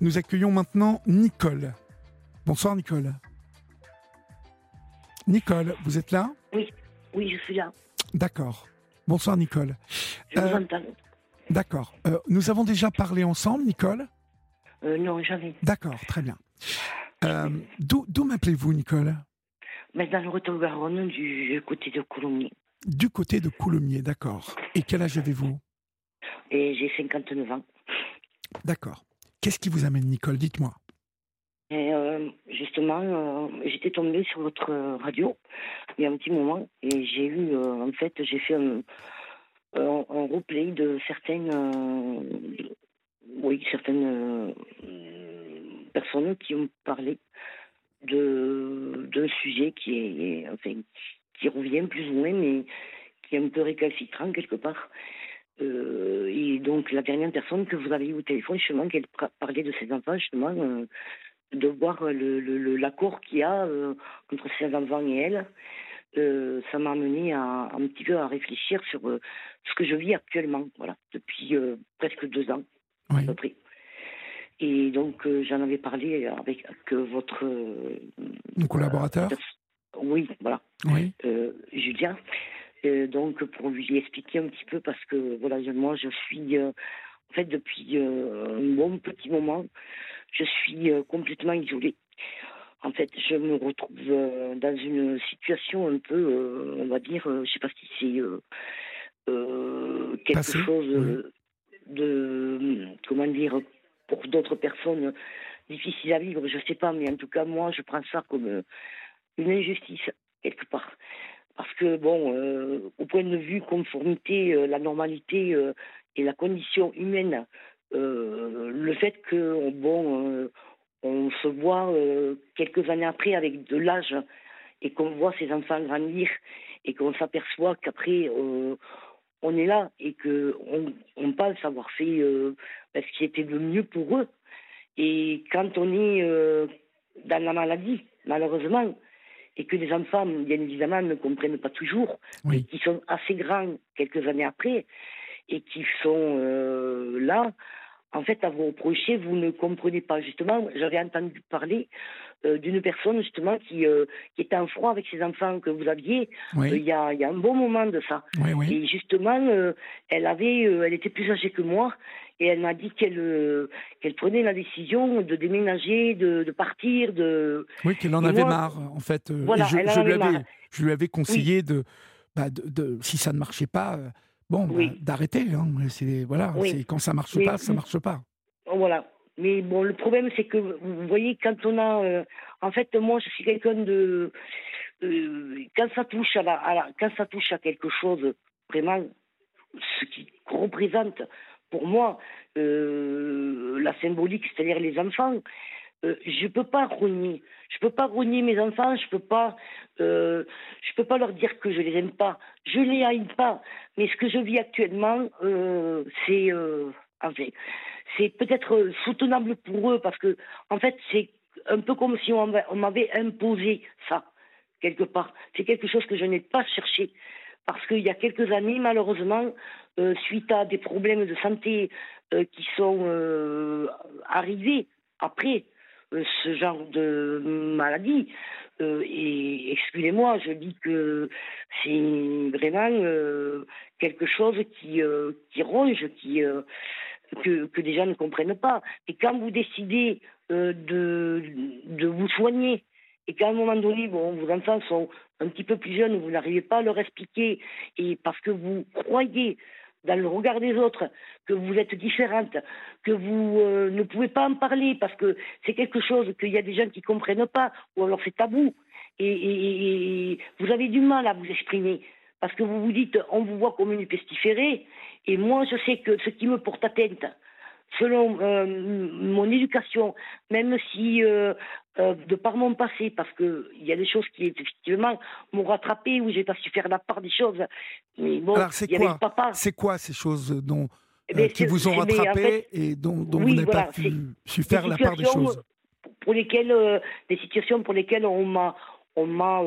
Nous accueillons maintenant Nicole. Bonsoir Nicole. Nicole, vous êtes là? Oui, oui, je suis là. D'accord. Bonsoir Nicole. Je vous Euh, entends. D'accord. Euh, nous avons déjà parlé ensemble, Nicole? Euh, non, jamais. D'accord, très bien. Euh, D'où m'appelez-vous, Nicole? Mais dans le Retour-Garonne, du côté de Coulommiers. Du côté de Coulommiers, d'accord. Et quel âge avez-vous? Et j'ai 59 ans. D'accord. Qu'est-ce qui vous amène, Nicole? Dites-moi. Euh, justement, euh, j'étais tombée sur votre euh, radio il y a un petit moment et j'ai eu, en fait, j'ai fait un, replay de certaines, oui, certaines personnes qui ont parlé de d'un sujet qui est, qui revient plus ou moins, mais qui est un peu récalcitrant quelque part. Euh, et donc la dernière personne que vous avez eu au téléphone, justement, qu'elle pra- parlait de ses enfants, justement, euh, de voir le, le- l'accord qu'il y a euh, entre ses enfants et elle, euh, ça m'a amené à, un petit peu à réfléchir sur euh, ce que je vis actuellement, voilà, depuis presque deux ans Oui. à peu près. Et donc j'en avais parlé avec, avec votre euh, Mon collaborateur oui, voilà, Oui. euh, Euh, donc pour lui expliquer un petit peu parce que voilà moi je suis euh, en fait depuis euh, un bon petit moment je suis euh, complètement isolée. En fait je me retrouve dans une situation un peu on va dire je sais pas si c'est quelque Passé, chose de comment dire pour d'autres personnes difficile à vivre je sais pas mais en tout cas moi je prends ça comme une injustice quelque part parce que bon, euh, au point de vue conformité, euh, la normalité euh, et la condition humaine, le fait que bon, on se voit quelques années après avec de l'âge et qu'on voit ses enfants grandir et qu'on s'aperçoit qu'après on est là et que on, pense avoir fait ben, ce qui était le mieux pour eux. Et quand on est dans la maladie, malheureusement, et que les enfants, bien évidemment, ne comprennent pas toujours, Oui. mais qui sont assez grands quelques années après, et qui sont euh, là, en fait, à vous reprocher, vous ne comprenez pas. Justement, j'avais entendu parler euh, d'une personne, justement, qui, euh, qui était en froid avec ses enfants que vous aviez euh, il Oui. y, a, y a un bon moment de ça. Oui, oui. Et justement, elle avait, elle était plus âgée que moi, et elle m'a dit qu'elle qu'elle prenait la décision de déménager, de, de partir, de Oui, qu'elle en Et avait moi- marre, en fait. Voilà, et je, elle en je lui avais, je lui avais conseillé de, bah, de, de- si ça ne marchait pas, bon, bah, Oui. d'arrêter. hein. C'est voilà, Oui. c'est quand ça marche Mais- pas, ça marche pas. Voilà. Mais bon, le problème, c'est que vous voyez, quand on a, euh, en fait, moi, je suis quelqu'un de, euh, quand ça touche à la, à la- quand ça touche à quelque chose, vraiment, ce qui représente pour moi euh, la symbolique, c'est-à-dire les enfants, euh, je peux pas renier. Je peux pas renier mes enfants. Je peux pas, euh, je peux pas leur dire que je les aime pas. Je les haïs pas. Mais ce que je vis actuellement, euh, c'est, enfin, c'est peut-être soutenable pour eux parce que, en fait, c'est un peu comme si on m'avait- on m'avait imposé ça quelque part. C'est quelque chose que je n'ai pas cherché parce qu'il y a quelques années, malheureusement, suite à des problèmes de santé qui sont arrivés après ce genre de maladie. euh, et excusez-moi, je dis que c'est vraiment euh, quelque chose qui, euh, qui ronge, qui, euh, que, que les gens ne comprennent pas. Et quand vous décidez euh, de, de vous soigner, et qu'à un moment donné, bon, vos enfants sont un petit peu plus jeunes, vous n'arrivez pas à leur expliquer, et parce que vous croyez dans le regard des autres que vous êtes différente, que vous euh, ne pouvez pas en parler parce que c'est quelque chose qu'il y a des gens qui comprennent pas, ou alors c'est tabou, et- et vous avez du mal à vous exprimer parce que vous vous dites on vous voit comme une pestiférée, et moi je sais que ce qui me porte atteinte, selon euh, mon éducation, même si euh, euh, de par mon passé, parce que il y a des choses qui effectivement m'ont rattrapé où j'ai pas su faire la part des choses. Mais bon, Alors, c'est quoi. C'est quoi ces choses dont, Eh ben, qui vous ont en rattrapé fait, et dont, dont oui, vous n'avez voilà, pas pu, su faire la part des choses? pour lesquelles des situations pour lesquelles on m'a on m'a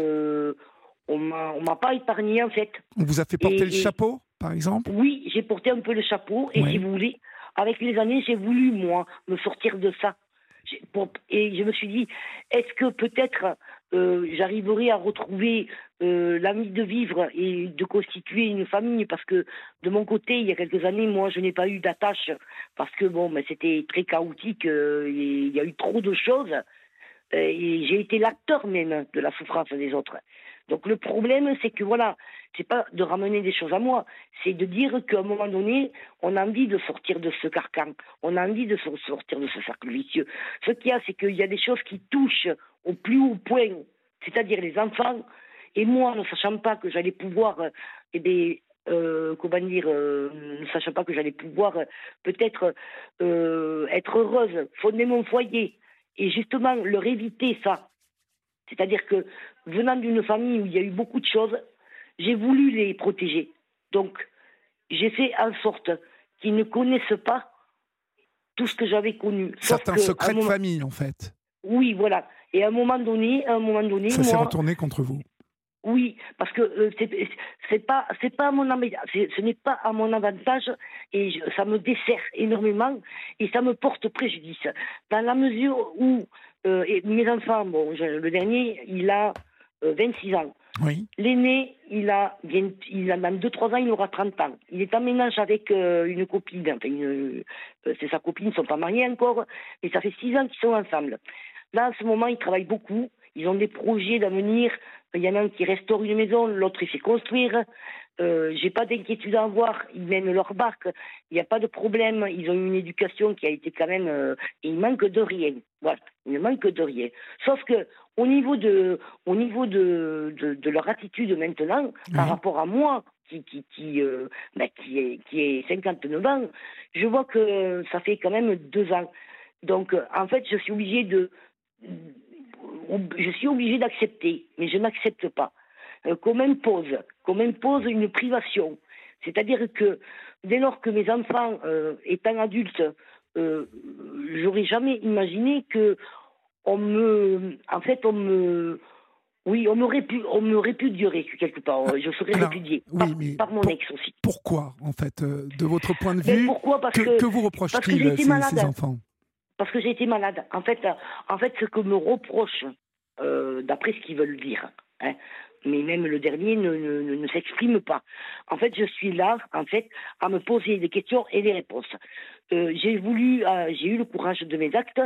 on m'a on m'a pas épargné en fait. On vous a fait porter et- le et- chapeau, par exemple? Oui, j'ai porté un peu le chapeau et Ouais. si vous voulez, avec les années, j'ai voulu, moi, me sortir de ça. Et je me suis dit, est-ce que peut-être euh, j'arriverai à retrouver euh, l'envie de vivre et de constituer une famille? Parce que de mon côté, il y a quelques années, moi, je n'ai pas eu d'attache parce que bon, mais c'était très chaotique, euh, il y a eu trop de choses et j'ai été l'acteur même de la souffrance des autres. Donc le problème, c'est que voilà, c'est pas de ramener des choses à moi, c'est de dire qu'à un moment donné, on a envie de sortir de ce carcan, on a envie de sortir de ce cercle vicieux. Ce qu'il y a, c'est qu'il y a des choses qui touchent au plus haut point, c'est-à-dire les enfants. Et moi, ne sachant pas que j'allais pouvoir, euh, eh euh, comment dire, euh, ne sachant pas que j'allais pouvoir peut-être être heureuse, fonder mon foyer, et justement leur éviter ça, c'est-à-dire que venant d'une famille où il y a eu beaucoup de choses, j'ai voulu les protéger. Donc, j'ai fait en sorte qu'ils ne connaissent pas tout ce que j'avais connu. Certains secrets de famille, en fait. Oui, voilà. Et à un moment donné, à un moment donné, ça s'est retourné contre vous. Oui, parce que euh, c'est pas c'est pas mon ce n'est pas à mon avantage et ça me dessert énormément et ça me porte préjudice dans la mesure où euh, et mes enfants, bon, le dernier, il a 26 euh, ans. L'aîné, il a, il a même 2-3 ans, il aura 30 ans. Il est en ménage avec euh, une copine, enfin, c'est sa copine, ils ne sont pas mariés encore, mais ça fait 6 ans qu'ils sont ensemble. Là, en ce moment, ils travaillent beaucoup, ils ont des projets d'avenir. Il y en a un qui restaure une maison, l'autre il fait construire. Euh, j'ai pas d'inquiétude à avoir. Ils mènent leur barque. Il n'y a pas de problème. Ils ont une éducation qui a été quand même. Euh, il manque de rien. Voilà. Il ne manque de rien. Sauf que au niveau de, au niveau de, de, leur attitude maintenant, par rapport à moi, qui, qui, qui, euh, ben, qui, est, qui est 59 ans, je vois que ça fait quand même deux ans. Donc, en fait, je suis obligée de, je suis obligée d'accepter, mais je n'accepte pas. Euh, qu'on m'impose, qu'on m'impose une privation. C'est-à-dire que dès lors que mes enfants, euh, étant adultes, euh, j'aurais jamais imaginé que on me, en fait, on me, oui, on m'aurait pu, on me répudierait quelque part. Je serais répudiée par, mon ex aussi. Pourquoi, en fait, de votre point de vue pourquoi? Parce que, que, vous reproche-t-il ces, ces, enfants? Parce que j'ai été malade. En fait, en fait, ce que me reproche, d'après ce qu'ils veulent dire, hein, mais même le dernier ne, s'exprime pas. En fait, je suis là, en fait, à me poser des questions et des réponses. Euh, j'ai voulu, euh, j'ai eu le courage de mes actes,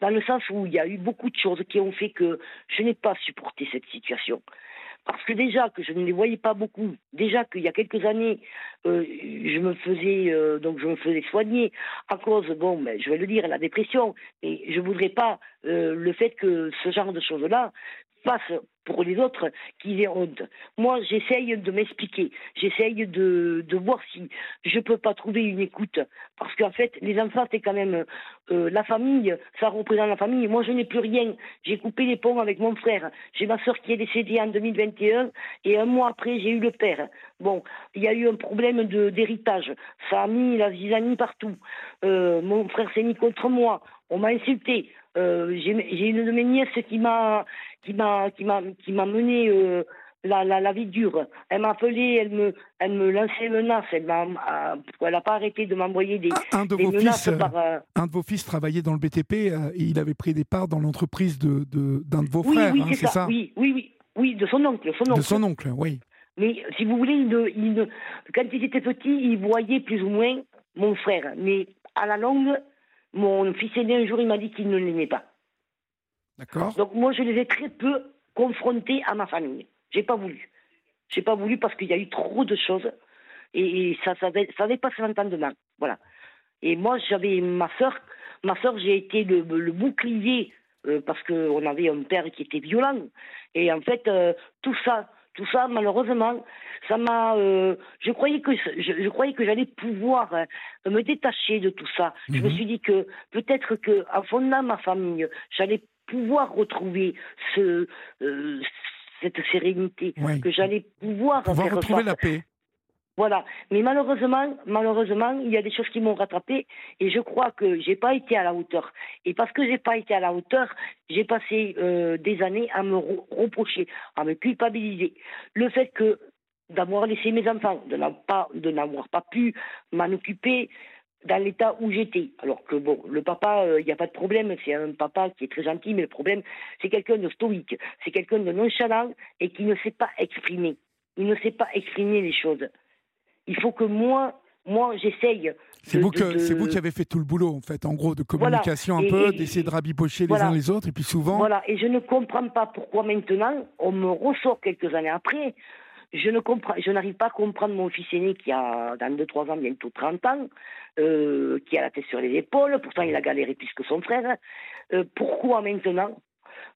dans le sens où il y a eu beaucoup de choses qui ont fait que je n'ai pas supporté cette situation. Parce que déjà que je ne les voyais pas beaucoup, déjà qu'il y a quelques années, euh, je me faisais donc je me faisais soigner à cause, bon, ben, je vais le dire, la dépression. Et je voudrais pas le fait que ce genre de choses-là fasse pour les autres qu'ils aient honte. Moi, j'essaye de m'expliquer, j'essaye de, voir si je peux pas trouver une écoute, parce qu'en fait, les enfants, c'est quand même euh, la famille, ça représente la famille. Moi, je n'ai plus rien. J'ai coupé les ponts avec mon frère. J'ai ma soeur qui est décédée en 2021, et un mois après, j'ai eu le père. Bon, il y a eu un problème d'héritage. Ça a mis la zizanie partout. Euh, mon frère s'est mis contre moi. On m'a insulté. Euh, j'ai une de mes nièces qui m'a qui m'a qui m'a qui m'a mené euh, la, la, la, vie dure. Elle m'a appelé, elle me, elle me lançait menaces. Elle n'a elle pas arrêté de m'envoyer des, un de vos menaces. Fils, par, euh, Un de vos fils travaillait dans le BTP et il avait pris des parts dans l'entreprise d'un de, d'un de, vos frères, oui, hein, c'est ça, Oui, oui, oui, oui, de son oncle, son oncle. De son oncle, oui. Mais si vous voulez, il, il, quand il était petit, il voyait plus ou moins mon frère. Mais à la longue, mon fils aîné, un jour, il m'a dit qu'il ne l'aimait pas. D'accord. Donc moi, je les ai très peu confrontés à ma famille. J'ai pas voulu. J'ai pas voulu parce qu'il y a eu trop de choses et, ça, ça, ça avait pas l'entendement. Voilà. Et moi, j'avais ma soeur. Ma soeur, j'ai été le, bouclier euh, parce qu'on avait un père qui était violent. Et en fait, euh, tout ça, tout ça, malheureusement, ça m'a. Euh, je croyais que je, croyais que j'allais pouvoir euh, me détacher de tout ça. Je me mhm. suis dit que peut-être que en fondant ma famille, j'allais pouvoir retrouver ce euh, cette sérénité, que j'allais pouvoir, pouvoir retrouver la paix. Voilà. Mais malheureusement, malheureusement, il y a des choses qui m'ont rattrapé et je crois que j'ai pas été à la hauteur. Et parce que j'ai pas été à la hauteur, j'ai passé euh, des années à me reprocher, à me culpabiliser. Le fait que d'avoir laissé mes enfants, de n'avoir pas, pu m'en occuper, dans l'état où j'étais. Alors que bon, le papa, il n'y a pas de problème, c'est un papa qui est très gentil, mais le problème, c'est quelqu'un de stoïque, c'est quelqu'un de nonchalant et qui ne sait pas exprimer. Il ne sait pas exprimer les choses. Il faut que moi, moi, j'essaye. C'est vous, qui avez fait tout le boulot, en fait, en gros, de communication un peu, d'essayer de rabibocher les uns les autres, et puis souvent. Voilà, et je ne comprends pas pourquoi maintenant, on me ressort quelques années après. Je ne comprends, je n'arrive pas à comprendre mon fils aîné qui a, dans 2-3 ans, bientôt 30 ans, euh, qui a la tête sur les épaules, pourtant il a galéré plus que son frère. Euh, pourquoi maintenant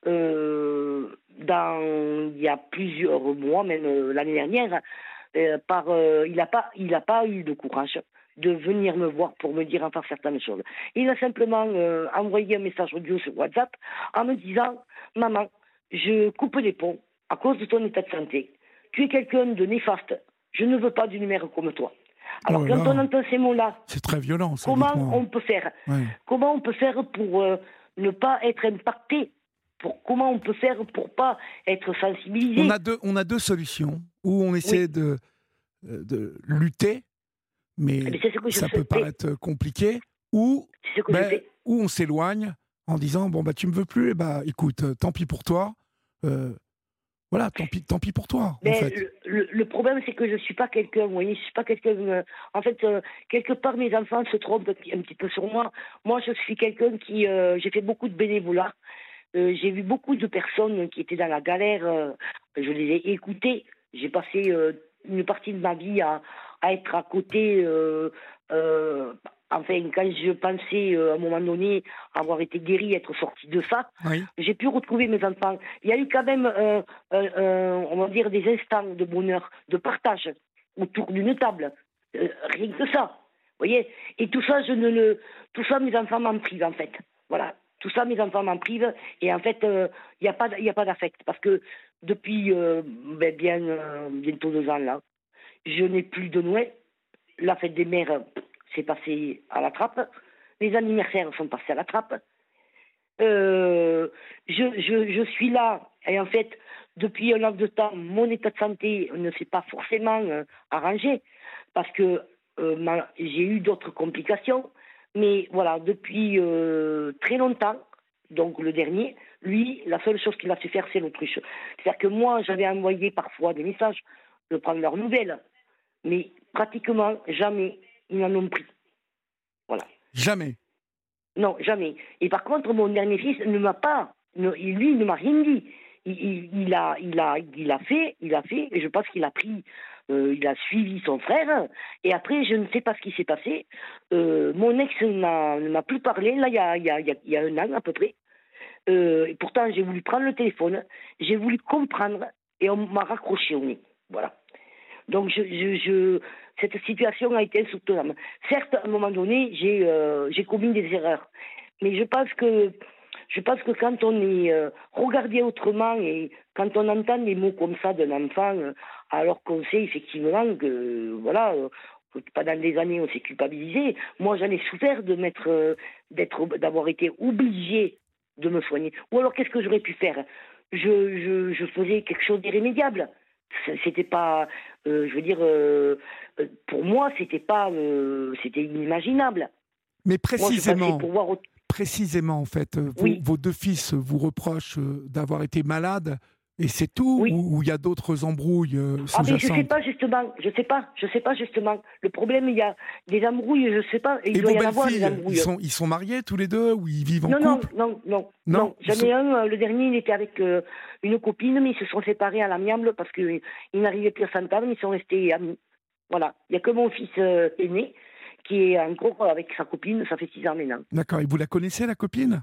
euh, dans, il y a plusieurs mois, même l'année dernière, euh, par, euh, il n'a pas, il a pas eu de courage de venir me voir pour me dire enfin certaines choses. Il a simplement euh, envoyé un message audio sur WhatsApp en me disant Maman, je coupe les ponts à cause de ton état de santé. Tu es quelqu'un de néfaste. Je ne veux pas du numéro comme toi. Alors, oh quand on entend ces mots-là, c'est très violent. comment on peut faire? Comment on peut faire pour ne pas être impacté pour, Comment on peut faire pour pas être sensibilisé On a deux, on a deux solutions où on essaie de, euh, de lutter, mais, ça peut paraître compliqué, ou ben, où on s'éloigne en disant bon bah tu me veux plus, et eh bah écoute, euh, tant pis pour toi. Euh, voilà, tant pis, tant pis pour toi. en fait. le, problème, c'est que je suis pas quelqu'un, vous voyez, je suis pas quelqu'un. en fait, quelque part, mes enfants se trompent un petit peu sur moi. Moi, je suis quelqu'un qui, j'ai fait beaucoup de bénévolat. J'ai vu beaucoup de personnes qui étaient dans la galère. je les ai écoutées. J'ai passé euh, une partie de ma vie à, à être à côté. Euh, euh, enfin, quand je pensais à un moment donné avoir été guéri, être sorti de ça, j'ai pu retrouver mes enfants. Il y a eu quand même, on va dire, des instants de bonheur, de partage autour d'une table. rien que ça. Vous voyez Et tout ça, je ne le, tout ça, mes enfants m'en privent en fait. Voilà. Tout ça, mes enfants m'en privent. Et en fait, il n'y a pas, d'affect. Parce que depuis euh, ben bien, euh, bientôt deux ans là. Je n'ai plus de Noël. La fête des mères s'est passée à la trappe. Les anniversaires sont passés à la trappe. Euh, je, je, je, suis là et en fait, depuis un laps de temps, mon état de santé ne s'est pas forcément arrangé parce que j'ai eu d'autres complications. Mais voilà, depuis très longtemps, donc le dernier, lui, la seule chose qu'il a su faire, c'est l'autruche. C'est-à-dire que moi, j'avais envoyé parfois des messages de prendre leurs nouvelles, mais pratiquement jamais ils n'en ont pris. Voilà. Jamais Non, jamais. Et par contre, mon dernier fils ne m'a pas, lui, il ne m'a rien dit. Il, a, il, a, il a fait, il a fait, et je pense qu'il a pris euh, il a suivi son frère. Et après, je ne sais pas ce qui s'est passé. Euh, mon ex ne m'a plus parlé, là, il y a, un an à peu près. Euh, et pourtant, j'ai voulu prendre le téléphone, j'ai voulu comprendre et on m'a raccroché au nez. Voilà. Donc, cette situation a été insoutenable. Certes, à un moment donné, j'ai commis des erreurs. Mais je pense que, quand on est euh, regardé autrement et quand on entend des mots comme ça d'un enfant, alors qu'on sait effectivement que, voilà, pendant des années on s'est culpabilisé. Moi, j'en ai souffert de m'être, d'être, d'avoir été obligé de me soigner. Ou alors, qu'est-ce que j'aurais pu faire? Je, je, je, faisais quelque chose d'irrémédiable. C'était pas, euh, je veux dire, euh, euh, pour moi, c'était pas, c'était inimaginable. Mais précisément, précisément en fait, vos, deux fils vous reprochent d'avoir été malades et c'est tout Ou il y a d'autres embrouilles euh, Ah mais je sais pas justement, je sais pas, je sais pas justement. Le problème, il y a des embrouilles, je sais pas. Il et doit y en avoir des embrouilles. Ils sont, ils sont mariés tous les deux ou ils vivent en non, couple Non, non, non, non. J'en ai un, euh, le dernier, il était avec euh, une copine, mais ils se sont séparés à l'amiable parce qu'ils n'arrivaient plus à s'entendre, mais ils sont restés amis. Voilà. Il y a que mon fils aîné qui est en gros avec sa copine, ça fait six ans maintenant. D'accord. Et vous la connaissez, la copine?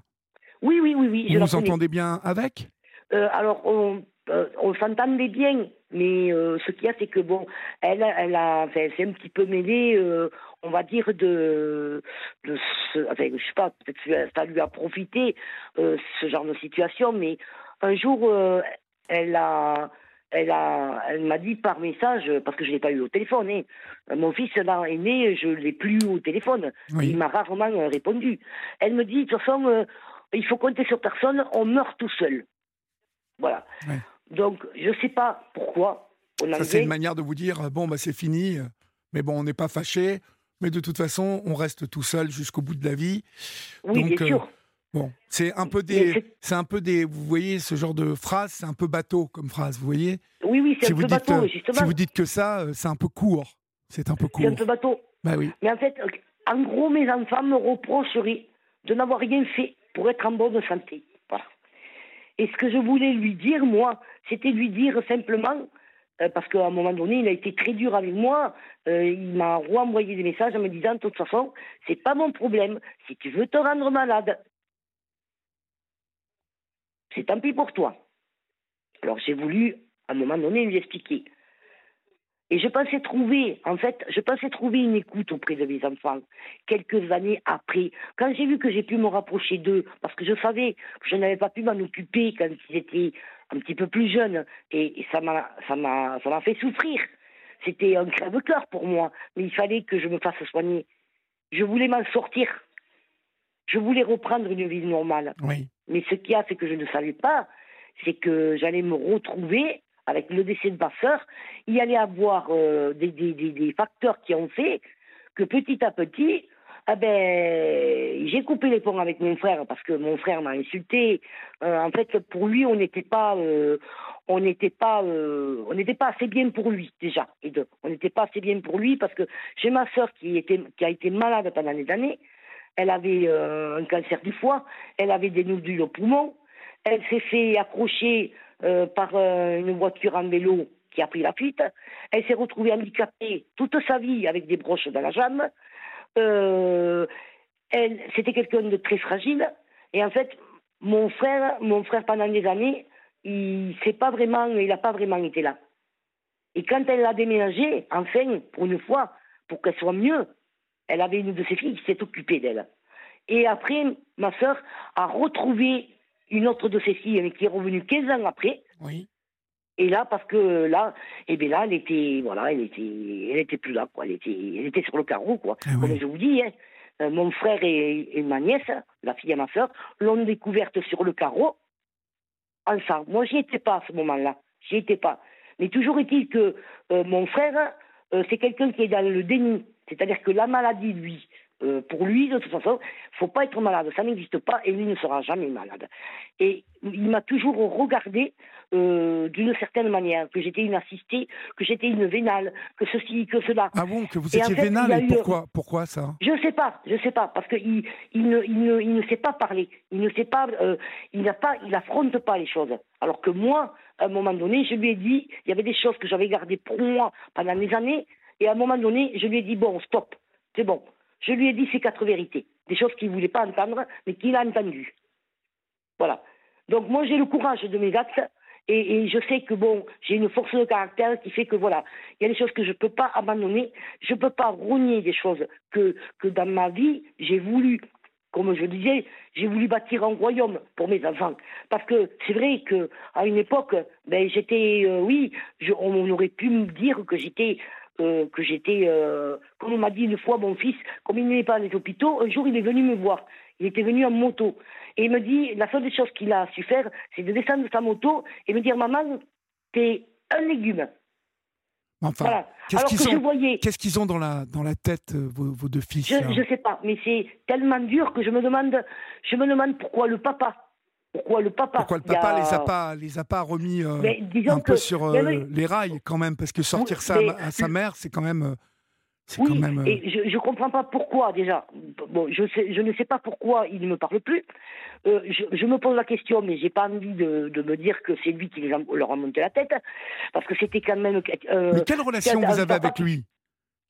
Oui, oui, oui, oui. vous vous entendez bien avec? Euh, alors, on, euh, on s'entendait bien, mais euh, ce qu'il y a, c'est que bon, elle, elle a, enfin, c'est un petit peu mêlé, on va dire de, de ce, enfin, je sais pas, peut-être que ça lui a profité ce genre de situation, mais un jour, elle a, elle a, elle m'a dit par message, parce que je l'ai pas eu au téléphone, hein, mon fils là est né, je l'ai plus eu au téléphone, il m'a rarement répondu. Elle me dit de toute façon, il faut compter sur personne, on meurt tout seul. Voilà. Donc, je ne sais pas pourquoi. On Ça, c'est une manière de vous dire bon, bah, c'est fini, mais bon, on n'est pas fâché. mais de toute façon, on reste tout seul jusqu'au bout de la vie. Oui, bien sûr. Bon, c'est un peu des, c'est un peu des, vous voyez, ce genre de phrase, c'est un peu bateau comme phrase, vous voyez. Oui, oui, c'est un peu bateau, justement. Si vous dites que ça, c'est un peu court. C'est un peu court. C'est un peu bateau. Bah oui. Mais en fait, en gros, mes enfants me reprocheraient de n'avoir rien fait pour être en bonne santé. Et ce que je voulais lui dire, moi, c'était lui dire simplement, euh, parce qu'à un moment donné, il a été très dur avec moi. Euh, il m'a renvoyé des messages en me disant, de toute façon, c'est pas mon problème. Si tu veux te rendre malade, c'est tant pis pour toi. Alors j'ai voulu, à un moment donné, lui expliquer. Et je pensais trouver, en fait, je pensais trouver une écoute auprès de mes enfants, quelques années après. Quand j'ai vu que j'ai pu me rapprocher d'eux, parce que je savais que je n'avais pas pu m'en occuper quand ils étaient un petit peu plus jeunes, et, ça m'a, ça m'a, ça m'a fait souffrir. C'était un crève-cœur pour moi, mais il fallait que je me fasse soigner. Je voulais m'en sortir. Je voulais reprendre une vie normale. Oui. Mais ce qu'il y a, c'est que je ne savais pas, c'est que j'allais me retrouver avec le décès de ma sœur, il y allait avoir euh, des, facteurs qui ont fait que petit à petit, ah ben, j'ai coupé les ponts avec mon frère parce que mon frère m'a insulté. Euh, en fait, pour lui, on n'était pas, euh, on n'était pas, assez bien pour lui déjà. On n'était pas assez bien pour lui parce que j'ai ma sœur qui a été malade pendant des années. Elle avait un cancer du foie, elle avait des nodules au poumon, elle s'est fait accrocher euh, par euh, une voiture en vélo qui a pris la fuite. Elle s'est retrouvée handicapée toute sa vie avec des broches dans la jambe. Euh, elle, c'était quelqu'un de très fragile. Et en fait, mon frère, mon frère pendant des années, il s'est pas vraiment, il n'a pas vraiment été là. Et quand elle a déménagé, enfin, pour une fois, pour qu'elle soit mieux, elle avait une de ses filles qui s'est occupée d'elle. Et après, ma sœur a retrouvé une autre de ses filles qui est revenue 15 ans après. Oui. Et là, parce que là, et eh bien là, elle était, voilà, elle était, elle était plus là, quoi. Elle était, elle était sur le carreau, quoi. Ah Comme je vous dis, hein, euh, mon frère et, ma nièce, la fille à ma soeur, l'ont découverte sur le carreau, ensemble. Moi, j'y étais pas à ce moment-là. J'y étais pas. Mais toujours est-il que euh, mon frère, euh, c'est quelqu'un qui est dans le déni. C'est-à-dire que la maladie, lui, euh, pour lui, de toute façon, il faut pas être malade, ça n'existe pas et lui ne sera jamais malade. Et il m'a toujours regardé euh, d'une certaine manière, que j'étais une assistée, que j'étais une vénale, que ceci, que cela. Ah bon, que vous étiez vénale et pourquoi, pourquoi ça? Je ne sais pas, je ne sais pas, parce qu'il il ne, il ne, il ne sait pas parler, il ne sait pas, euh, il n'a pas, il affronte pas les choses. Alors que moi, à un moment donné, je lui ai dit, il y avait des choses que j'avais gardées pour moi pendant des années, et à un moment donné, je lui ai dit bon, stop, c'est bon. Je lui ai dit ces quatre vérités, des choses qu'il ne voulait pas entendre, mais qu'il a entendues. Voilà. Donc moi, j'ai le courage de mes actes et, je sais que bon, j'ai une force de caractère qui fait que voilà, il y a des choses que je ne peux pas abandonner, je ne peux pas rogner des choses que, que dans ma vie, j'ai voulu, comme je disais, j'ai voulu bâtir un royaume pour mes enfants. Parce que c'est vrai qu'à une époque, ben, j'étais, euh, oui, on aurait pu me dire que j'étais euh, que j'étais, euh, comme on m'a dit une fois, mon fils, comme il n'est pas dans les hôpitaux, un jour il est venu me voir. Il était venu en moto. Et il me dit, la seule des choses qu'il a su faire, c'est de descendre de sa moto et me dire, maman, t'es un légume. Enfin, qu'est-ce qu'ils ont, qu'est-ce qu'ils ont dans la, dans la tête, euh, vos, deux fils Je ne sais pas, mais c'est tellement dur que je me demande, je me demande pourquoi le papa pourquoi le papa? Pourquoi le papa les a pas les a pas remis euh, un peu sur euh, les rails quand même parce que sortir ça à sa mère c'est quand même euh, oui, quand même, et je ne comprends pas pourquoi déjà. Bon, je, sais, je ne sais pas pourquoi il ne me parle plus. je, je, me pose la question, mais j'ai pas envie de, de, me dire que c'est lui qui leur a monté la tête, parce que c'était quand même. mais quelle relation vous avez avec lui?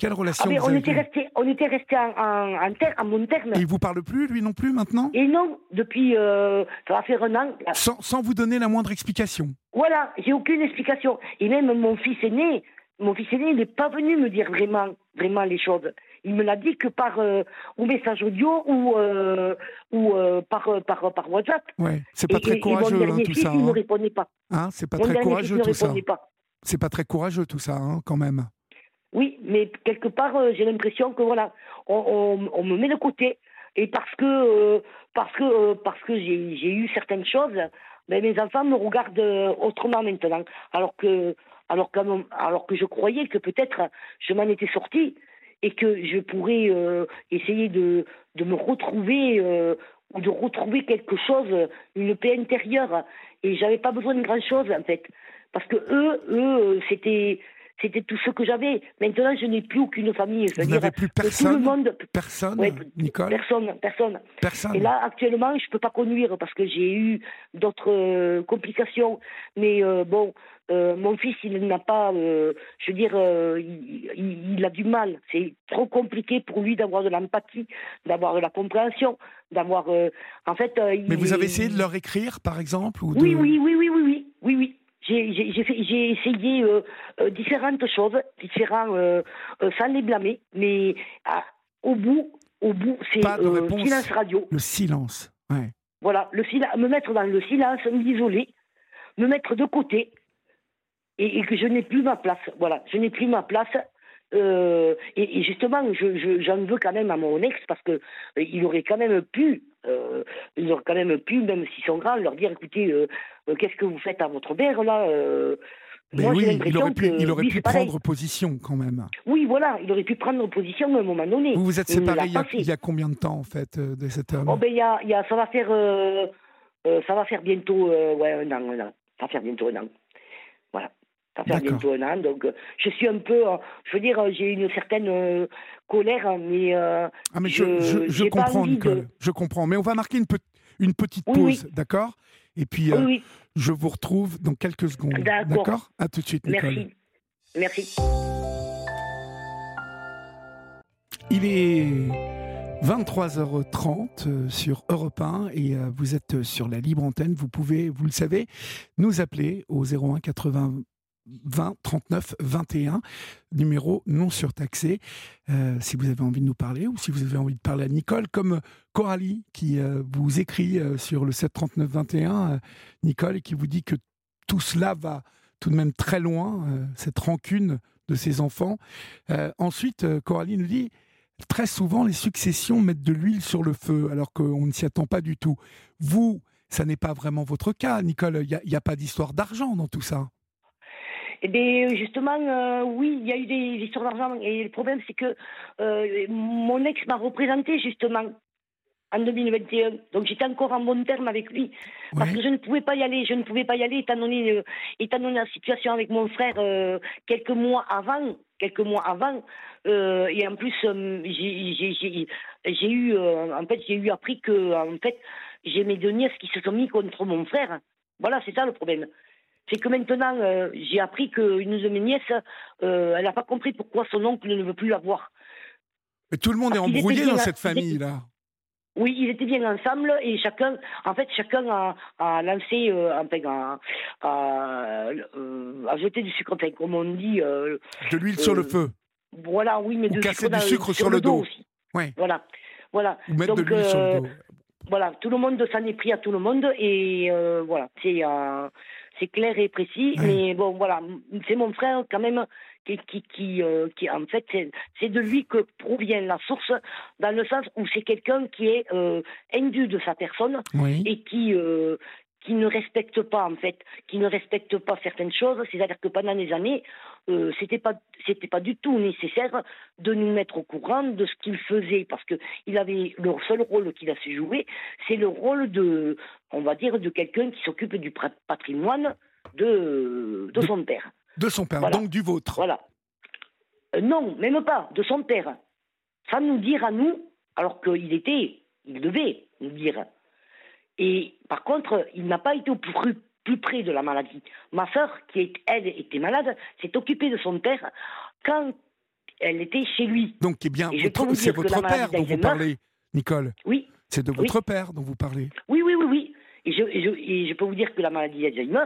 Quelle relation ah, on, était resté, on était resté en, en, en, bon terme. Et il vous parle plus, lui non plus, maintenant Et non, depuis, euh, ça va faire un an. Sans, sans vous donner la moindre explication Voilà, j'ai aucune explication. Et même mon fils aîné, mon fils aîné, il n'est pas venu me dire vraiment, vraiment les choses. Il me l'a dit que par euh, ou message audio ou, euh, ou euh, par, par, par WhatsApp. Ouais, c'est pas très courageux hein, tout ça. Il ne répondait pas. Hein, c'est pas très courageux tout ça. C'est pas très courageux tout ça, quand même. Oui, mais quelque part, euh, j'ai l'impression que voilà, on, on, me met de côté. Et parce que, euh, parce que, euh, parce que j'ai eu certaines choses, ben, mes enfants me regardent autrement maintenant. Alors que, alors, que, alors que je croyais que peut-être je m'en étais sortie. et que je pourrais euh, essayer de, de me retrouver euh, ou de retrouver quelque chose, une paix intérieure. Et j'avais pas besoin de grand chose en fait, parce que eux, eux, c'était c'était tout ce que j'avais. Maintenant, je n'ai plus aucune famille. Vous n'avez plus personne. Tout le monde, personne, Nicole. Personne, personne. Personne. Et là, actuellement, je peux pas conduire parce que j'ai eu d'autres euh, complications. Mais euh, bon, euh, mon fils, il n'a pas, je veux dire, il, il, a du mal. C'est trop compliqué pour lui d'avoir de l'empathie, d'avoir de la compréhension, d'avoir, en fait. Mais vous avez essayé de leur écrire, par exemple, ou Oui, oui, oui, oui, oui, oui, oui, oui. J'ai essayé euh, euh, différentes choses, différents, euh, sans les blâmer, mais ah, au bout, au bout, c'est silence radio. Le silence, ouais. Voilà, le me mettre dans le silence, m'isoler, me mettre de côté, et, que je n'ai plus ma place. Voilà, je n'ai plus ma place. et, justement, j'en veux quand même à mon ex parce que il aurait quand même pu euh, ils ont quand même pu, même s'ils sont grands, leur dire écoutez, euh, euh, qu'est-ce que vous faites à votre mère là mais oui, il aurait pu, il aurait pu prendre position quand même. Oui, voilà, il aurait pu prendre position à un moment donné. Vous vous êtes séparés il, y a combien de temps en fait de cet homme oh, ben, y a, y a, ça va faire, ça va faire bientôt, ouais, un an, un an. Ça va faire bientôt un an. An, donc euh, je suis un peu, euh, je veux dire, euh, j'ai une certaine colère, mais, ah, mais je, je, comprends, Nicole, je comprends. Mais on va marquer une, une petite pause, d'accord? Et puis, je vous retrouve dans quelques secondes. D'accord À tout de suite, Nicole. Merci. Merci. Il est 23h30 sur Europe 1 et vous êtes sur la libre antenne. Vous pouvez, vous le savez, nous appeler au 01 80 20 39 21, numéro non surtaxé. Euh, si vous avez envie de nous parler ou si vous avez envie de parler à Nicole, comme Coralie qui euh, vous écrit euh, sur le 7 39 21, Nicole, et qui vous dit que tout cela va tout de même très loin, cette rancune de ses enfants. ensuite, Coralie nous dit très souvent les successions mettent de l'huile sur le feu alors qu'on ne s'y attend pas du tout. Vous, ça n'est pas vraiment votre cas, Nicole. Il n'y a, pas d'histoire d'argent dans tout ça. Eh bien, justement, euh, oui, il y a eu des histoires d'argent. Et le problème, c'est que euh, mon ex m'a représenté, justement, en 2021. Donc, j'étais encore en bon terme avec lui. Parce que je ne pouvais pas y aller. Je ne pouvais pas y aller, étant donné, euh, étant donné la situation avec mon frère quelques mois avant. Quelques mois avant. et en plus, j'ai eu, en fait, j'ai eu appris que, en fait, j'ai mes deux nièces qui se sont mis contre mon frère. Voilà, c'est ça le problème c'est que maintenant, euh, j'ai appris qu'une de mes nièces, euh, elle n'a pas compris pourquoi son oncle ne veut plus la voir. Mais tout le monde est embrouillé dans cette famille-là. Oui, ils étaient bien ensemble et chacun, en fait, chacun a, lancé, euh, enfin, a, a, jeté du sucre, enfin, comme on dit. de l'huile sur le feu. Voilà, oui, mais Ou de casser du sucre sur, le dos. aussi. Ouais. Voilà, voilà. Ou mettre de l'huile sur le dos. Voilà, tout le monde s'en est pris à tout le monde et voilà, c'est c'est clair et précis. Mais bon, voilà, c'est mon frère quand même qui, qui, qui, euh, en fait, c'est de lui que provient la source, dans le sens où c'est quelqu'un qui est euh, de sa personne et qui, euh, qui ne respecte pas en fait, qui ne respecte pas certaines choses. C'est-à-dire que pendant des années, euh, c'était pas c'était pas du tout nécessaire de nous mettre au courant de ce qu'il faisait parce que il avait le seul rôle qu'il a su jouer, c'est le rôle de, on va dire, de quelqu'un qui s'occupe du patrimoine de de, son père. De son père, donc du vôtre. Voilà. Euh, non, même pas, de son père. Sans nous dire à nous, alors qu'il était, il devait nous dire. Et par contre, il n'a pas été au plus, plus près de la maladie. Ma sœur, qui elle était malade, s'est occupée de son père quand elle était chez lui. Donc, eh bien, c'est votre père dont vous parlez, Nicole. Oui. C'est de votre père dont vous parlez. Oui, oui, oui, oui. Et je, et je, peux vous dire que la maladie d'Alzheimer,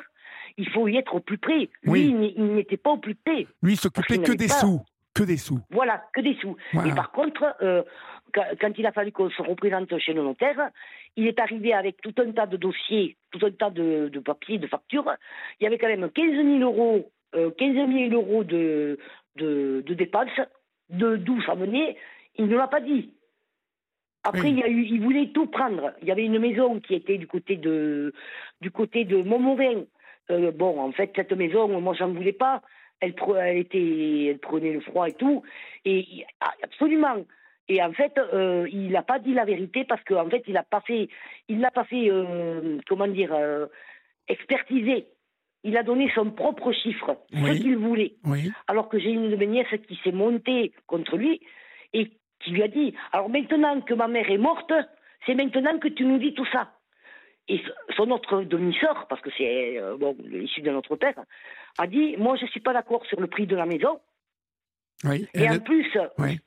il faut y être au plus près. Lui, il n'était pas au plus près. Lui, il s'occupait que des sous. Que des sous. Voilà, que des sous. Et par contre, euh, quand il a fallu qu'on se représente chez le notaire, il est arrivé avec tout un tas de dossiers, tout un tas de, papiers, de factures. Il y avait quand même 15 000 euros, 15 euh, euros de, de, dépenses. De d'où ça venait, il ne l'a pas dit. Après, il, y a eu, il voulait tout prendre. Il y avait une maison qui était du côté de, du côté de Montmorin. Euh, bon, en fait, cette maison, moi, j'en voulais pas. Elle, elle, était, elle prenait le froid et tout. Et ah, absolument. Et en fait, euh, il n'a pas dit la vérité parce qu'en fait, il n'a pas fait, il n'a pas fait, euh, comment dire, euh, expertiser. Il a donné son propre chiffre, ce qu'il voulait. Alors que j'ai une de mes nièces qui s'est montée contre lui et qui lui a dit Alors maintenant que ma mère est morte, c'est maintenant que tu nous dis tout ça. Et son autre demi-sœur, parce que c'est bon, issu de notre père, a dit Moi, je ne suis pas d'accord sur le prix de la maison. Oui, et en plus, oui.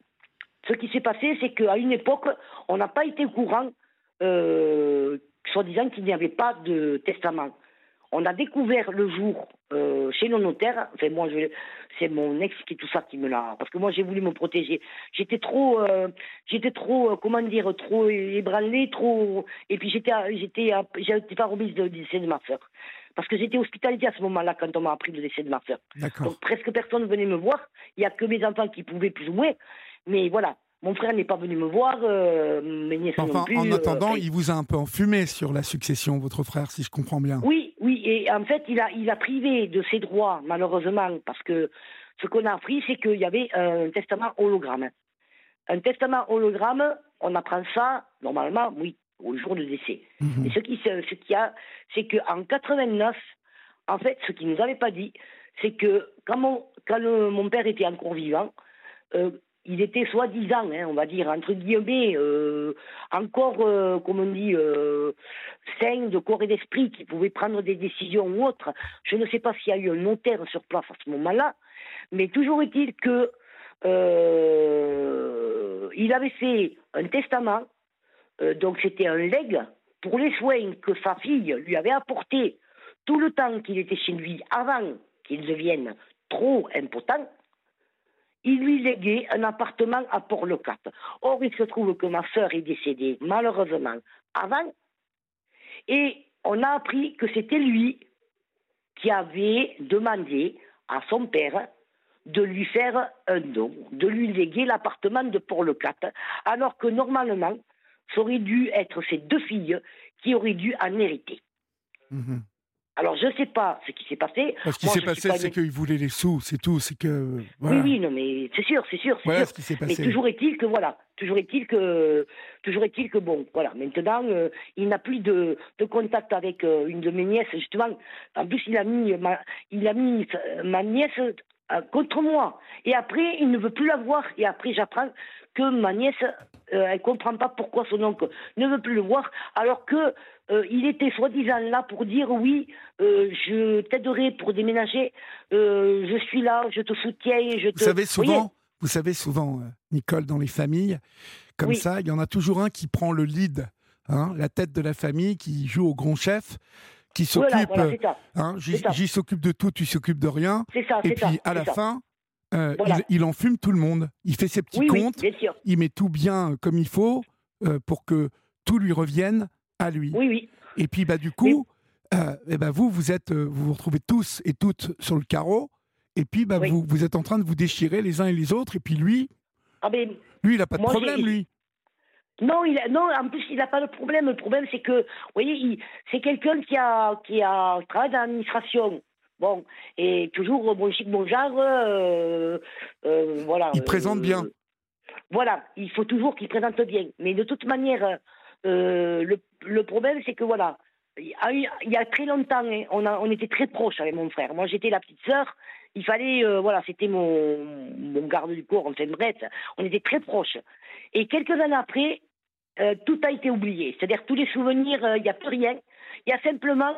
Ce qui s'est passé, c'est qu'à une époque, on n'a pas été au courant, euh, soi-disant qu'il n'y avait pas de testament. On a découvert le jour euh, chez nos notaires, enfin moi c'est mon ex qui tout ça qui me l'a, parce que moi j'ai voulu me protéger. J'étais trop, euh, j'étais trop, comment dire, trop ébranlée, trop, et puis j'étais, j'étais, j'étais pas remise du décès de ma soeur, parce que j'étais hospitalisée à ce moment-là quand on m'a appris le décès de ma soeur. Donc presque personne venait me voir. Il y a que mes enfants qui pouvaient plus ou moins. Mais voilà, mon frère n'est pas venu me voir, euh, mes nièces enfin, plus. En attendant, il vous a un peu enfumé sur la succession, votre frère, si je comprends bien. Oui, oui, et en fait, il a, il a privé de ses droits, malheureusement, parce que ce qu'on a appris, c'est qu'il y avait un testament hologramme. Un testament hologramme, on apprend ça, normalement, oui, au jour de décès. Mhm. Et ce qui, ce qui a, c'est qu'en 89, en fait, ce qu'il nous avait pas dit, c'est que quand mon, quand mon père était encore vivant, euh, il était soi-disant, hein, on va dire, entre guillemets, euh, encore, euh, comme on dit, euh, sain de corps et d'esprit, qui pouvait prendre des décisions ou autres. Je ne sais pas s'il y a eu un notaire sur place à ce moment-là, mais toujours est-il que il avait fait un testament, donc c'était un legs pour les soins que sa fille lui avait apportés tout le temps qu'il était chez lui avant qu'il devienne trop impotent il lui léguait un appartement à Port-le-Cap. Or, il se trouve que ma sœur est décédée, malheureusement, avant. Et on a appris que c'était lui qui avait demandé à son père de lui faire un don, de lui léguer l'appartement de Port-le-Cap, alors que normalement, ça aurait dû être ses deux filles qui auraient dû en hériter. Mhm. Alors, je ne sais pas ce qui s'est passé. Ce qui s'est passé, c'est qu'il voulait les sous, c'est tout. C'est que. Oui, oui, non, mais c'est sûr, c'est sûr. Voilà ce qui s'est passé. Mais toujours est-il que, voilà, toujours est-il que, toujours est-il que, bon, voilà, maintenant, euh, il n'a plus de, de, contact avec euh, une de mes nièces, justement. En plus, il a mis ma, il a mis ma nièce euh, contre moi. Et après, il ne veut plus la voir. Et après, j'apprends que ma nièce, elle ne comprend pas pourquoi son oncle ne veut plus le voir, alors que euh, il était soi-disant là pour dire oui, euh, je t'aiderai pour déménager, euh, je suis là, je te soutiens, je te. Vous savez souvent, vous savez souvent, Nicole, dans les familles, comme ça, il y en a toujours un qui prend le lead, hein, la tête de la famille, qui joue au grand chef, qui s'occupe. hein, J'y s'occupe de tout, tu s'occupes de rien. Ça, et puis à la fin. il, enfume tout le monde. Il fait ses petits comptes. il met tout bien comme il faut pour que tout lui revienne à lui. Oui, oui. Et puis, bah, du coup, euh, eh ben, vous, vous, êtes, euh, vous vous retrouvez tous et toutes sur le carreau. Et puis, bah, vous, vous êtes en train de vous déchirer les uns et les autres. Et puis, lui, ah ben, lui il n'a pas de problème, lui. Non, il a, non, en plus, il n'a pas de problème. Le problème, c'est que, vous voyez, c'est quelqu'un qui a, qui a travaillé dans l'administration. Bon, et toujours bon chic, bon genre, euh, voilà. Il présente bien. Voilà, il faut toujours qu'il présente bien. Mais de toute manière, euh, le, le, problème, c'est que voilà, il y a très longtemps, hein, on, a, on était très proches avec mon frère. Moi, j'étais la petite sœur. Il fallait, euh, voilà, c'était mon, mon garde du corps, enfin bref, on était très proches. Et quelques années après, euh, tout a été oublié. C'est-à-dire tous les souvenirs, il n'y a plus rien. Il y a simplement,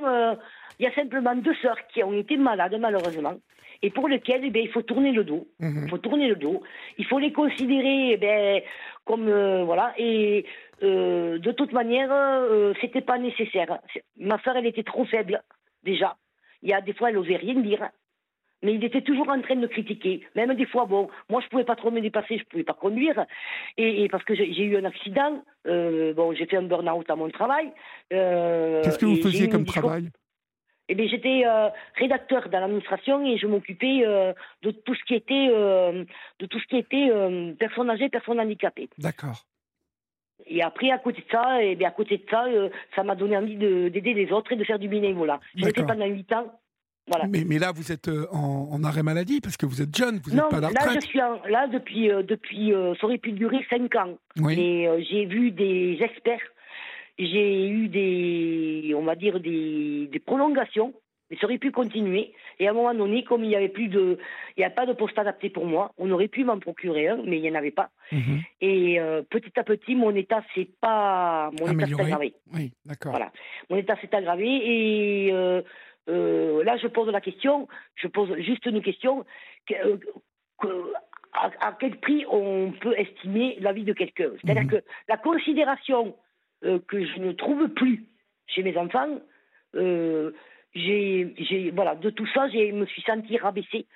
il y a simplement deux sœurs qui ont été malades malheureusement et pour lesquelles eh il faut tourner le dos. Mhm. Il faut tourner le dos. Il faut les considérer eh comme voilà et euh, de toute manière, euh, c'était pas nécessaire. Ma soeur, elle était trop faible, déjà. Il y a des fois, elle n'osait rien dire. Mais il était toujours en train de me critiquer. Même des fois, bon, moi, je pouvais pas trop me dépasser, je pouvais pas conduire. Et, parce que j'ai eu un accident, euh, bon, j'ai fait un burn-out à mon travail. Qu'est-ce que vous faisiez comme travail? Eh bien, j'étais rédacteur dans l'administration et je m'occupais de tout ce qui était de tout ce qui était personnes âgées, personnes handicapées. D'accord. Et après, à côté de ça, et eh bien à côté de ça, euh, ça m'a donné envie d'aider les autres et de faire du bénévolat. J'ai fait pendant 8 ans. Voilà. Mais, mais, là, vous êtes en, arrêt maladie parce que vous êtes jeune, vous n'êtes pas à la retraite. Là, je suis là depuis, depuis ça aurait pu durer 5 ans. Oui. Mais j'ai vu des experts, j'ai eu des, on va dire, des, des prolongations mais ça aurait pu continuer. Et à un moment donné, comme il n'y avait plus de, il n'y a pas de poste adapté pour moi, on aurait pu m'en procurer un, mais il n'y en avait pas. Mhm. Et euh, petit à petit, mon état s'est pas, mon état s'est aggravé. Oui, d'accord. Voilà, mon état s'est aggravé et euh, euh, là, je pose la question, je pose juste une question. à, quel prix on peut estimer la vie de quelqu'un? C'est-à-dire mhm. que la considération que je ne trouve plus chez mes enfants, j'ai, j'ai, voilà, de tout ça, je me suis sentie rabaissée.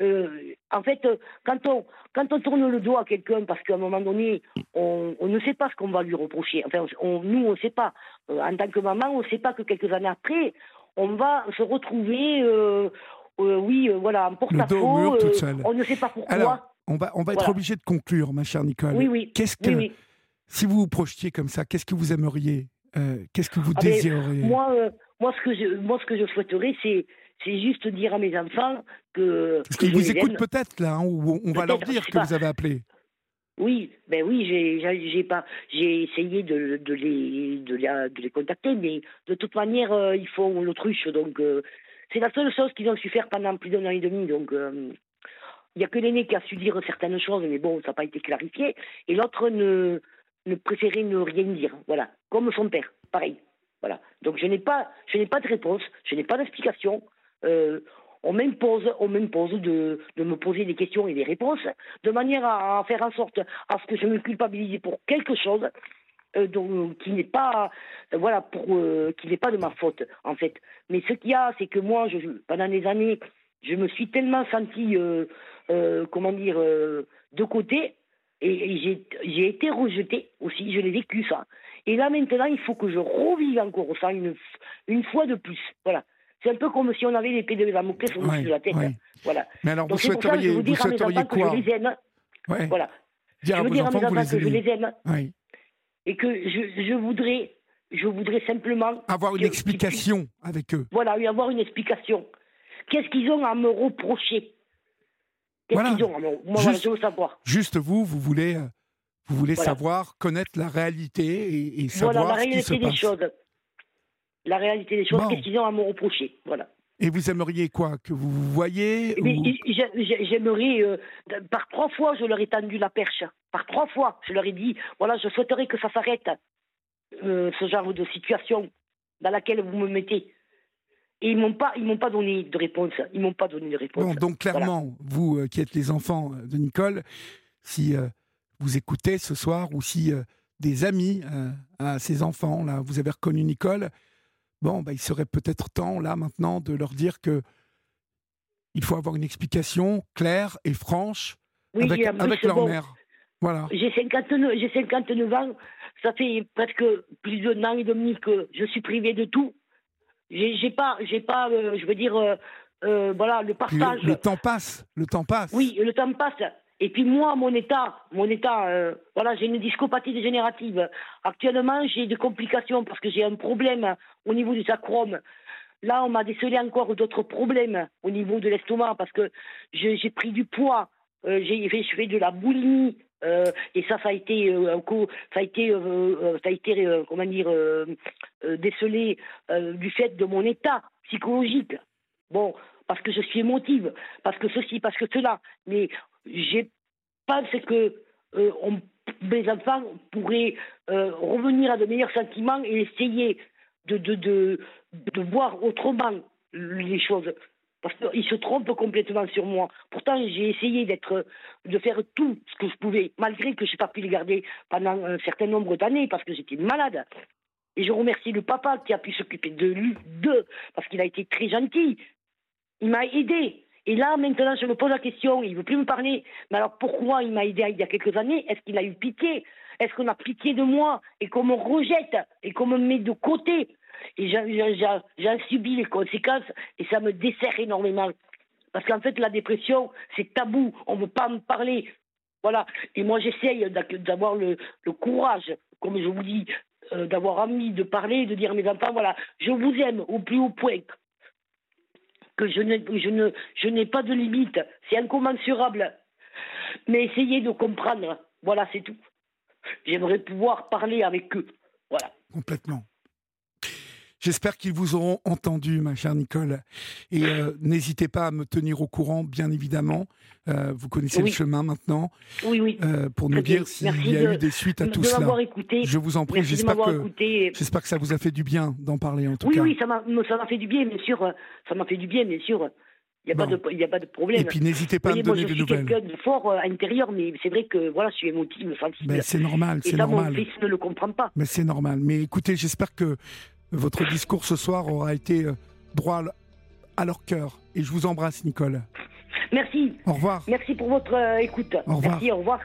Euh, en fait, quand on, quand on tourne le dos à quelqu'un, parce qu'à un moment donné, on, on, ne sait pas ce qu'on va lui reprocher. Enfin, on, nous, on ne sait pas. Euh, en tant que maman, on ne sait pas que quelques années après, on va se retrouver, euh, oui, voilà, en porte-à-faux. on ne sait pas pourquoi. Alors, on va, on va être obligé de conclure, ma chère Nicole. Oui, oui. Qu'est-ce que, si vous vous projetiez comme ça, qu'est-ce que vous aimeriez Qu'est-ce que vous ah, désireriez Moi, moi, ce que je, moi, ce que je souhaiterais, c'est c'est juste dire à mes enfants que. Parce qu'ils vous écoutent peut-être là, hein, ou on va leur dire que vous avez appelé. Oui, ben oui, j'ai pas, j'ai essayé de, de, les, de, de, les contacter, mais de toute manière, euh, ils font l'autruche, donc euh, c'est la seule chose qu'ils ont su faire pendant plus d'un an et demi, donc euh, il n'y a que l'aîné qui a su dire certaines choses, mais bon, ça n'a pas été clarifié, et l'autre ne, ne préférait ne rien dire, voilà, comme son père, pareil. Voilà. Donc je n'ai pas, je n'ai pas de réponse, je n'ai pas d'explication. Euh, on m'impose, on m'impose de, de, me poser des questions et des réponses, de manière à, faire en sorte à ce que je me culpabilise pour quelque chose euh, qui n'est pas, voilà, pour, euh, qui n'est pas de ma faute en fait. Mais ce qu'il y a, c'est que moi, je, pendant des années, je me suis tellement sentie, comment dire, de côté, et, j'ai été rejetée aussi. Je l'ai vécu ça. Et là, maintenant, il faut que je revive encore ça une, une fois de plus. Voilà. C'est un peu comme si on avait l'épée de Damoclès au-dessus de la tête. Voilà. Mais alors, vous souhaiteriez, vous, souhaiteriez quoi que je les aime. Voilà. je veux dire à mes enfants que, je les aime. Et que je, je, voudrais, je voudrais simplement. Avoir une explication avec eux. Voilà, oui, avoir une explication. Qu'est-ce qu'ils ont à me reprocher? Qu'est-ce qu'ils ont à me... Moi, juste, je veux savoir. Juste vous, vous voulez euh, vous voulez savoir, connaître la réalité et, savoir voilà, la réalité ce qui se des passe. choses. La réalité des choses, qu'est-ce qu'ils ont à me reprocher. Voilà. Et vous aimeriez quoi Que vous voyez J'aimerais, euh, par trois fois, je leur ai tendu la perche. Par trois fois, je leur ai dit, voilà, je souhaiterais que ça s'arrête, euh, ce genre de situation dans laquelle vous me mettez. Et ils m'ont pas, ils m'ont pas donné de réponse. Ils m'ont pas donné de réponse. donc clairement, vous euh, qui êtes les enfants de Nicole, si vous écoutez ce soir ou si euh, des amis euh, à ces enfants, là, vous avez reconnu Nicole, bon, bah, il serait peut-être temps, là, maintenant, de leur dire que il faut avoir une explication claire et franche avec, avec leur mère. Voilà. J'ai 59, j'ai 59 ans, ça fait presque plus d'un an et demi que je suis privé de tout. J'ai pas, j'ai pas, euh, je veux dire, voilà, le partage. le, temps passe, le temps passe. Oui, le temps passe. Et puis moi, mon état, mon état, euh, voilà, j'ai une discopathie dégénérative. Actuellement, j'ai des complications parce que j'ai un problème au niveau du sacrum. Là, on m'a décelé encore d'autres problèmes au niveau de l'estomac parce que j'ai pris du poids. Euh, j'ai fait, je fais de la boulimie euh, et ça, ça a été, euh, ça a été, euh, ça a été, comment dire, décelé du fait de mon état psychologique. Bon, parce que je suis émotive, parce que ceci, parce que cela. Mais je pense que mes enfants pourraient revenir à de meilleurs sentiments et essayer de voir autrement les choses. Parce qu'ils se trompent complètement sur moi. Pourtant, j'ai essayé d'être, de faire tout ce que je pouvais, malgré que je n'ai pas pu les garder pendant un certain nombre d'années parce que j'étais malade. Et je remercie le papa qui a pu s'occuper de lui, d'eux, parce qu'il a été très gentil. Il m'a aidé. Et là, maintenant, je me pose la question, il ne veut plus me parler. Mais alors pourquoi il m'a aidé il y a quelques années? Est-ce qu'il a eu pitié? Est-ce qu'on a pitié de moi? Et qu'on me rejette? Et qu'on me met de côté? Et j'ai subi les conséquences et ça me dessert énormément. Parce qu'en fait, la dépression, c'est tabou, on ne veut pas me parler. Voilà. Et moi, j'essaye d'avoir le, courage, comme je vous dis, euh, d'avoir envie de parler, de dire à mes enfants, voilà, je vous aime au plus haut point. que je n'ai, je ne, je pas de limite. C'est incommensurable. Mais essayez de comprendre. Voilà, c'est tout. J'aimerais pouvoir parler avec eux. Voilà. Complètement. J'espère qu'ils vous auront entendu, ma chère Nicole. Et euh, n'hésitez pas à me tenir au courant, bien évidemment. Euh, vous connaissez le chemin maintenant. Oui, oui. Euh, pour nous dire s'il y a eu des suites à tout cela. Écouté. Je vous en prie. J'espère que, j'espère que ça vous a fait du bien d'en parler, en tout cas. Oui, oui, ça m'a, fait du bien, bien sûr. Ça m'a fait du bien, bien sûr. Il n'y a, a, pas de problème. Et puis n'hésitez pas à me donner nouvelles. Je suis quelqu'un de fort à l'intérieur, mais c'est vrai que voilà, je suis émotive, sensible. Mais c'est normal, c'est normal. Mon fils ne le comprend pas. Mais c'est normal. Mais écoutez, j'espère que votre discours ce soir aura été euh, droit à leur cœur. Et je vous embrasse, Nicole. Merci. Au revoir. Merci pour votre euh, écoute. Au revoir. Merci, au revoir.